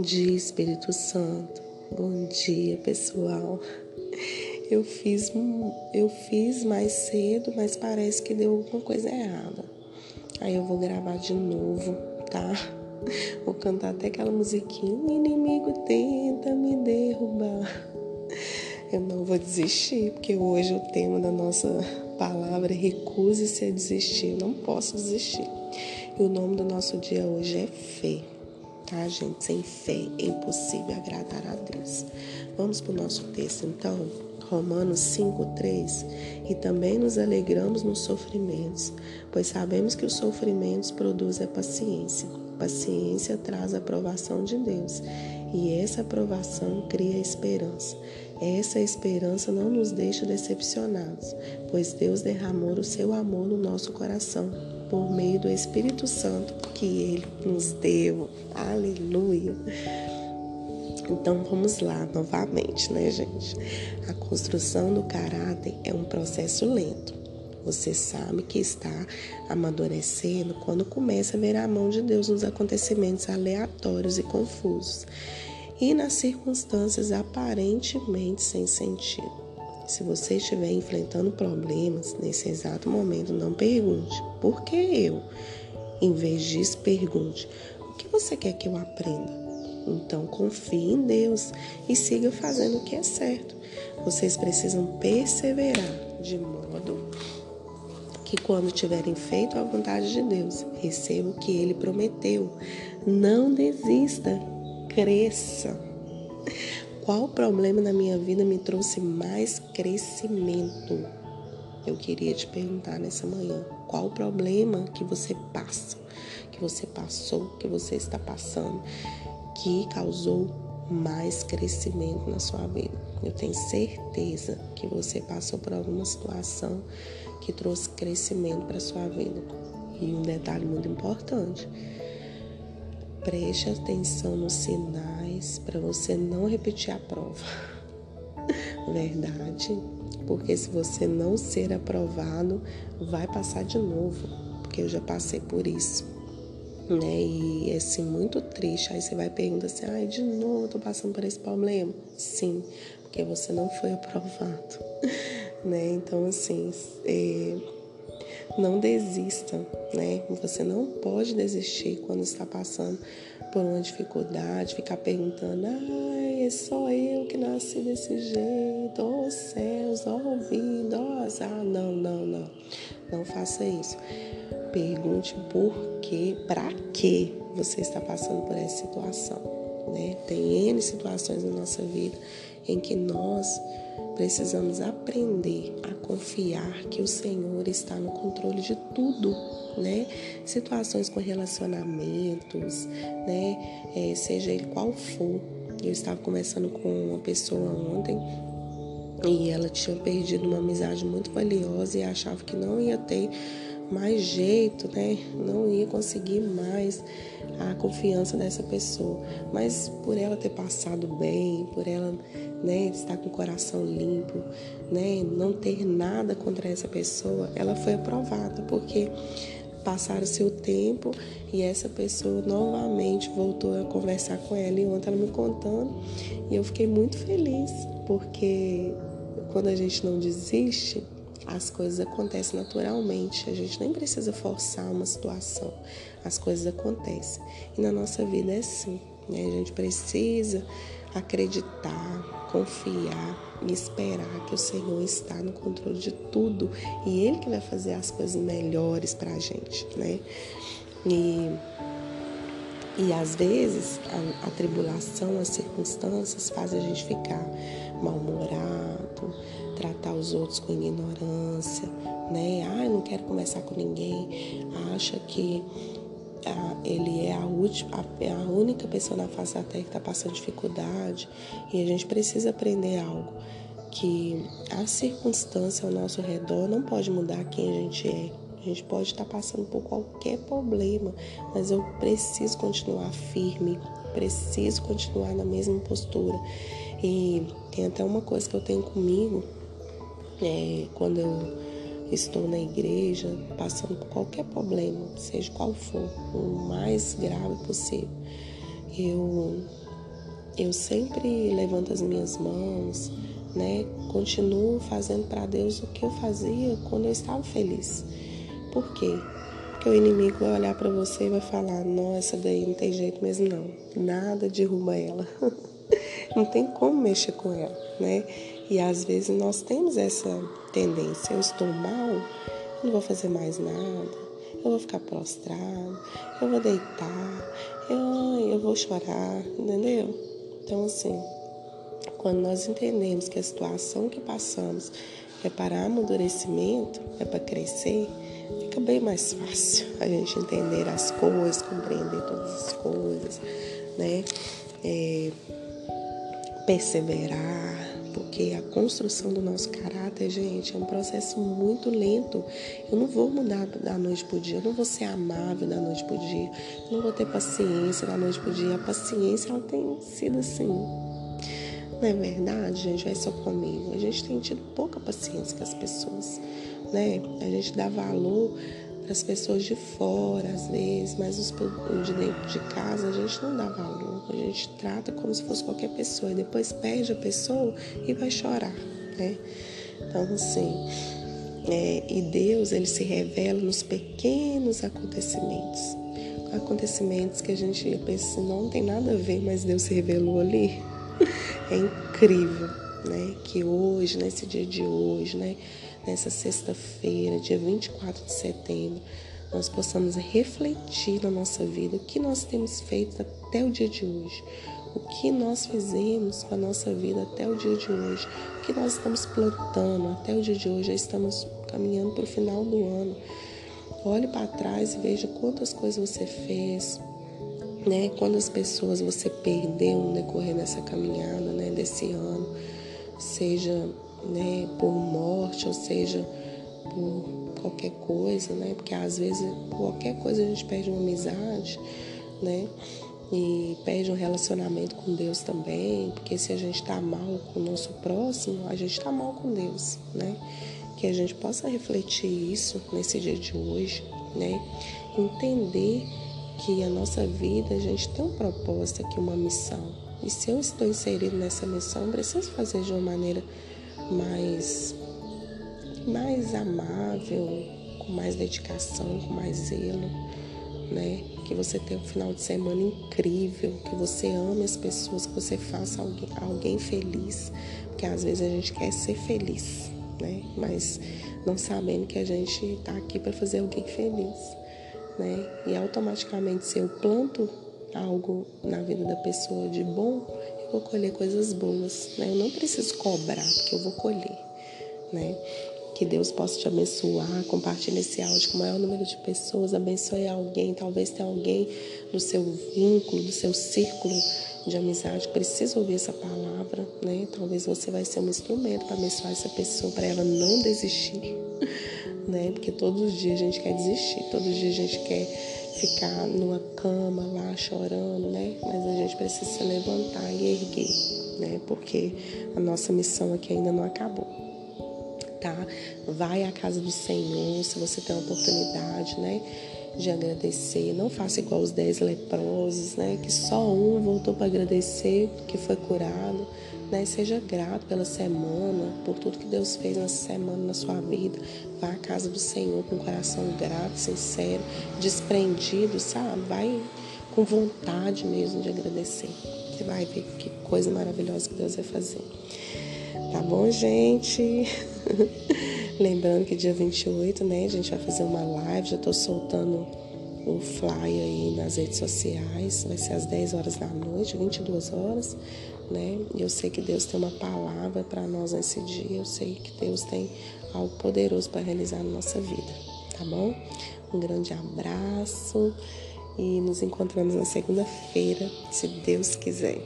Bom dia, Espírito Santo. Bom dia, pessoal. Eu fiz, eu fiz mais cedo, mas parece que deu alguma coisa errada. Aí eu vou gravar de novo, tá? Vou cantar até aquela musiquinha. Inimigo tenta me derrubar. Eu não vou desistir, porque hoje o tema da nossa palavra é recuse-se a desistir. Eu não posso desistir. E o nome do nosso dia hoje é fé tá, gente? Sem fé é impossível agradar a Deus. Vamos para o nosso texto, então. Romanos 5,3 E também nos alegramos nos sofrimentos, pois sabemos que os sofrimentos produzem a paciência. Paciência traz a aprovação de Deus, e essa aprovação cria esperança. Essa esperança não nos deixa decepcionados, pois Deus derramou o seu amor no nosso coração por meio do Espírito Santo que ele nos deu. Aleluia. Então vamos lá novamente, né, gente? A construção do caráter é um processo lento. Você sabe que está amadurecendo quando começa a ver a mão de Deus nos acontecimentos aleatórios e confusos e nas circunstâncias aparentemente sem sentido. Se você estiver enfrentando problemas nesse exato momento, não pergunte por que eu. Em vez disso, pergunte o que você quer que eu aprenda. Então confie em Deus e siga fazendo o que é certo. Vocês precisam perseverar de modo que quando tiverem feito a vontade de Deus, receba o que ele prometeu. Não desista, cresça. Qual problema na minha vida me trouxe mais crescimento? Eu queria te perguntar nessa manhã. Qual o problema que você passa, que você passou, que você está passando, que causou mais crescimento na sua vida? Eu tenho certeza que você passou por alguma situação que trouxe crescimento para sua vida. E um detalhe muito importante: preste atenção nos sinais para você não repetir a prova. Verdade? Porque se você não ser aprovado, vai passar de novo, porque eu já passei por isso. Né? E é assim, muito triste. Aí você vai perguntar assim: ai, de novo eu tô passando por esse problema? Sim, porque você não foi aprovado. né? Então, assim, é não desista, né? Você não pode desistir quando está passando por uma dificuldade, ficar perguntando, ai, é só eu que nasci desse jeito, oh céus, ó oh, ouvido, ó oh, azar. Não, não, não. Não faça isso. Pergunte por quê, para que você está passando por essa situação. Né? Tem N situações na nossa vida em que nós precisamos aprender a confiar que o Senhor está no controle de tudo, né? Situações com relacionamentos, né? É, seja ele qual for. Eu estava conversando com uma pessoa ontem e ela tinha perdido uma amizade muito valiosa e achava que não ia ter mais jeito, né? Não ia conseguir mais a confiança dessa pessoa. Mas por ela ter passado bem, por ela né, estar com o coração limpo, né, não ter nada contra essa pessoa, ela foi aprovada, porque passaram seu tempo e essa pessoa novamente voltou a conversar com ela e ontem ela me contando e eu fiquei muito feliz porque quando a gente não desiste as coisas acontecem naturalmente a gente nem precisa forçar uma situação as coisas acontecem e na nossa vida é assim né? a gente precisa acreditar confiar e esperar que o Senhor está no controle de tudo e Ele que vai fazer as coisas melhores para a gente, né? E, e às vezes a, a tribulação, as circunstâncias fazem a gente ficar mal-humorado, tratar os outros com ignorância, né? Ah, eu não quero conversar com ninguém, acha que ele é a, última, a, é a única pessoa na face da terra que está passando dificuldade e a gente precisa aprender algo que a circunstância ao nosso redor não pode mudar quem a gente é. A gente pode estar tá passando por qualquer problema, mas eu preciso continuar firme, preciso continuar na mesma postura. E tem até uma coisa que eu tenho comigo, é, quando eu estou na igreja, passando por qualquer problema, seja qual for, o mais grave possível, eu eu sempre levanto as minhas mãos, né? Continuo fazendo para Deus o que eu fazia quando eu estava feliz. Por quê? Porque o inimigo vai olhar para você e vai falar: "Nossa, daí não tem jeito mesmo não. Nada derruba ela. não tem como mexer com ela", né? E às vezes nós temos essa tendência. Eu estou mal, eu não vou fazer mais nada eu vou ficar prostrado, eu vou deitar, eu, eu vou chorar, entendeu? Então, assim, quando nós entendemos que a situação que passamos é para amadurecimento, é para crescer, fica bem mais fácil a gente entender as coisas, compreender todas as coisas, né? É, perseverar, porque a construção do nosso caráter, gente, é um processo muito lento. Eu não vou mudar da noite para o dia, eu não vou ser amável da noite para o dia, eu não vou ter paciência da noite para o dia. A paciência, ela tem sido assim. Não é verdade, gente? Vai só comigo. A gente tem tido pouca paciência com as pessoas, né? A gente dá valor as pessoas de fora, às vezes, mas os de dentro de casa a gente não dá valor. A gente trata como se fosse qualquer pessoa e depois perde a pessoa e vai chorar, né? Então, assim, é, e Deus, ele se revela nos pequenos acontecimentos. Acontecimentos que a gente pensa não tem nada a ver, mas Deus se revelou ali. É incrível, né? Que hoje, nesse dia de hoje, né? nessa sexta-feira, dia 24 de setembro, nós possamos refletir na nossa vida o que nós temos feito até o dia de hoje, o que nós fizemos com a nossa vida até o dia de hoje, o que nós estamos plantando até o dia de hoje, já estamos caminhando para o final do ano. Olhe para trás e veja quantas coisas você fez, né? Quantas pessoas você perdeu no decorrer dessa caminhada, né? Desse ano, seja né, por morte, ou seja, por qualquer coisa, né? Porque às vezes qualquer coisa a gente perde uma amizade, né? E perde um relacionamento com Deus também, porque se a gente está mal com o nosso próximo, a gente está mal com Deus, né? Que a gente possa refletir isso nesse dia de hoje, né? Entender que a nossa vida, a gente tem um propósito aqui, uma missão. E se eu estou inserido nessa missão, preciso fazer de uma maneira mais, mais amável, com mais dedicação, com mais zelo, né? Que você tenha um final de semana incrível, que você ame as pessoas, que você faça alguém, alguém feliz, porque às vezes a gente quer ser feliz, né? Mas não sabendo que a gente está aqui para fazer alguém feliz, né? E automaticamente se eu planto algo na vida da pessoa de bom, vou colher coisas boas, né? Eu não preciso cobrar, porque eu vou colher, né? Que Deus possa te abençoar, compartilhe esse áudio com o maior número de pessoas, abençoe alguém, talvez tenha alguém do seu vínculo, do seu círculo de amizade precisa ouvir essa palavra, né? Talvez você vai ser um instrumento para abençoar essa pessoa, para ela não desistir, né? Porque todos os dias a gente quer desistir, todos os dias a gente quer ficar numa cama lá chorando, né? Mas a gente precisa se levantar e erguer, né? Porque a nossa missão aqui ainda não acabou. Tá? Vai à casa do Senhor, se você tem a oportunidade, né? De agradecer. Não faça igual os dez leprosos, né? Que só um voltou para agradecer que foi curado né? Seja grato pela semana, por tudo que Deus fez nessa semana na sua vida. Vá à casa do Senhor com o coração grato, sincero, desprendido, sabe? Vai com vontade mesmo de agradecer. Você vai ver que coisa maravilhosa que Deus vai fazer. Tá bom, gente? Lembrando que dia 28, né, a gente vai fazer uma live, já tô soltando o flyer aí nas redes sociais, vai ser às 10 horas da noite, 22 horas né? Eu sei que Deus tem uma palavra para nós nesse dia, eu sei que Deus tem algo poderoso para realizar na nossa vida, tá bom? Um grande abraço e nos encontramos na segunda-feira, se Deus quiser.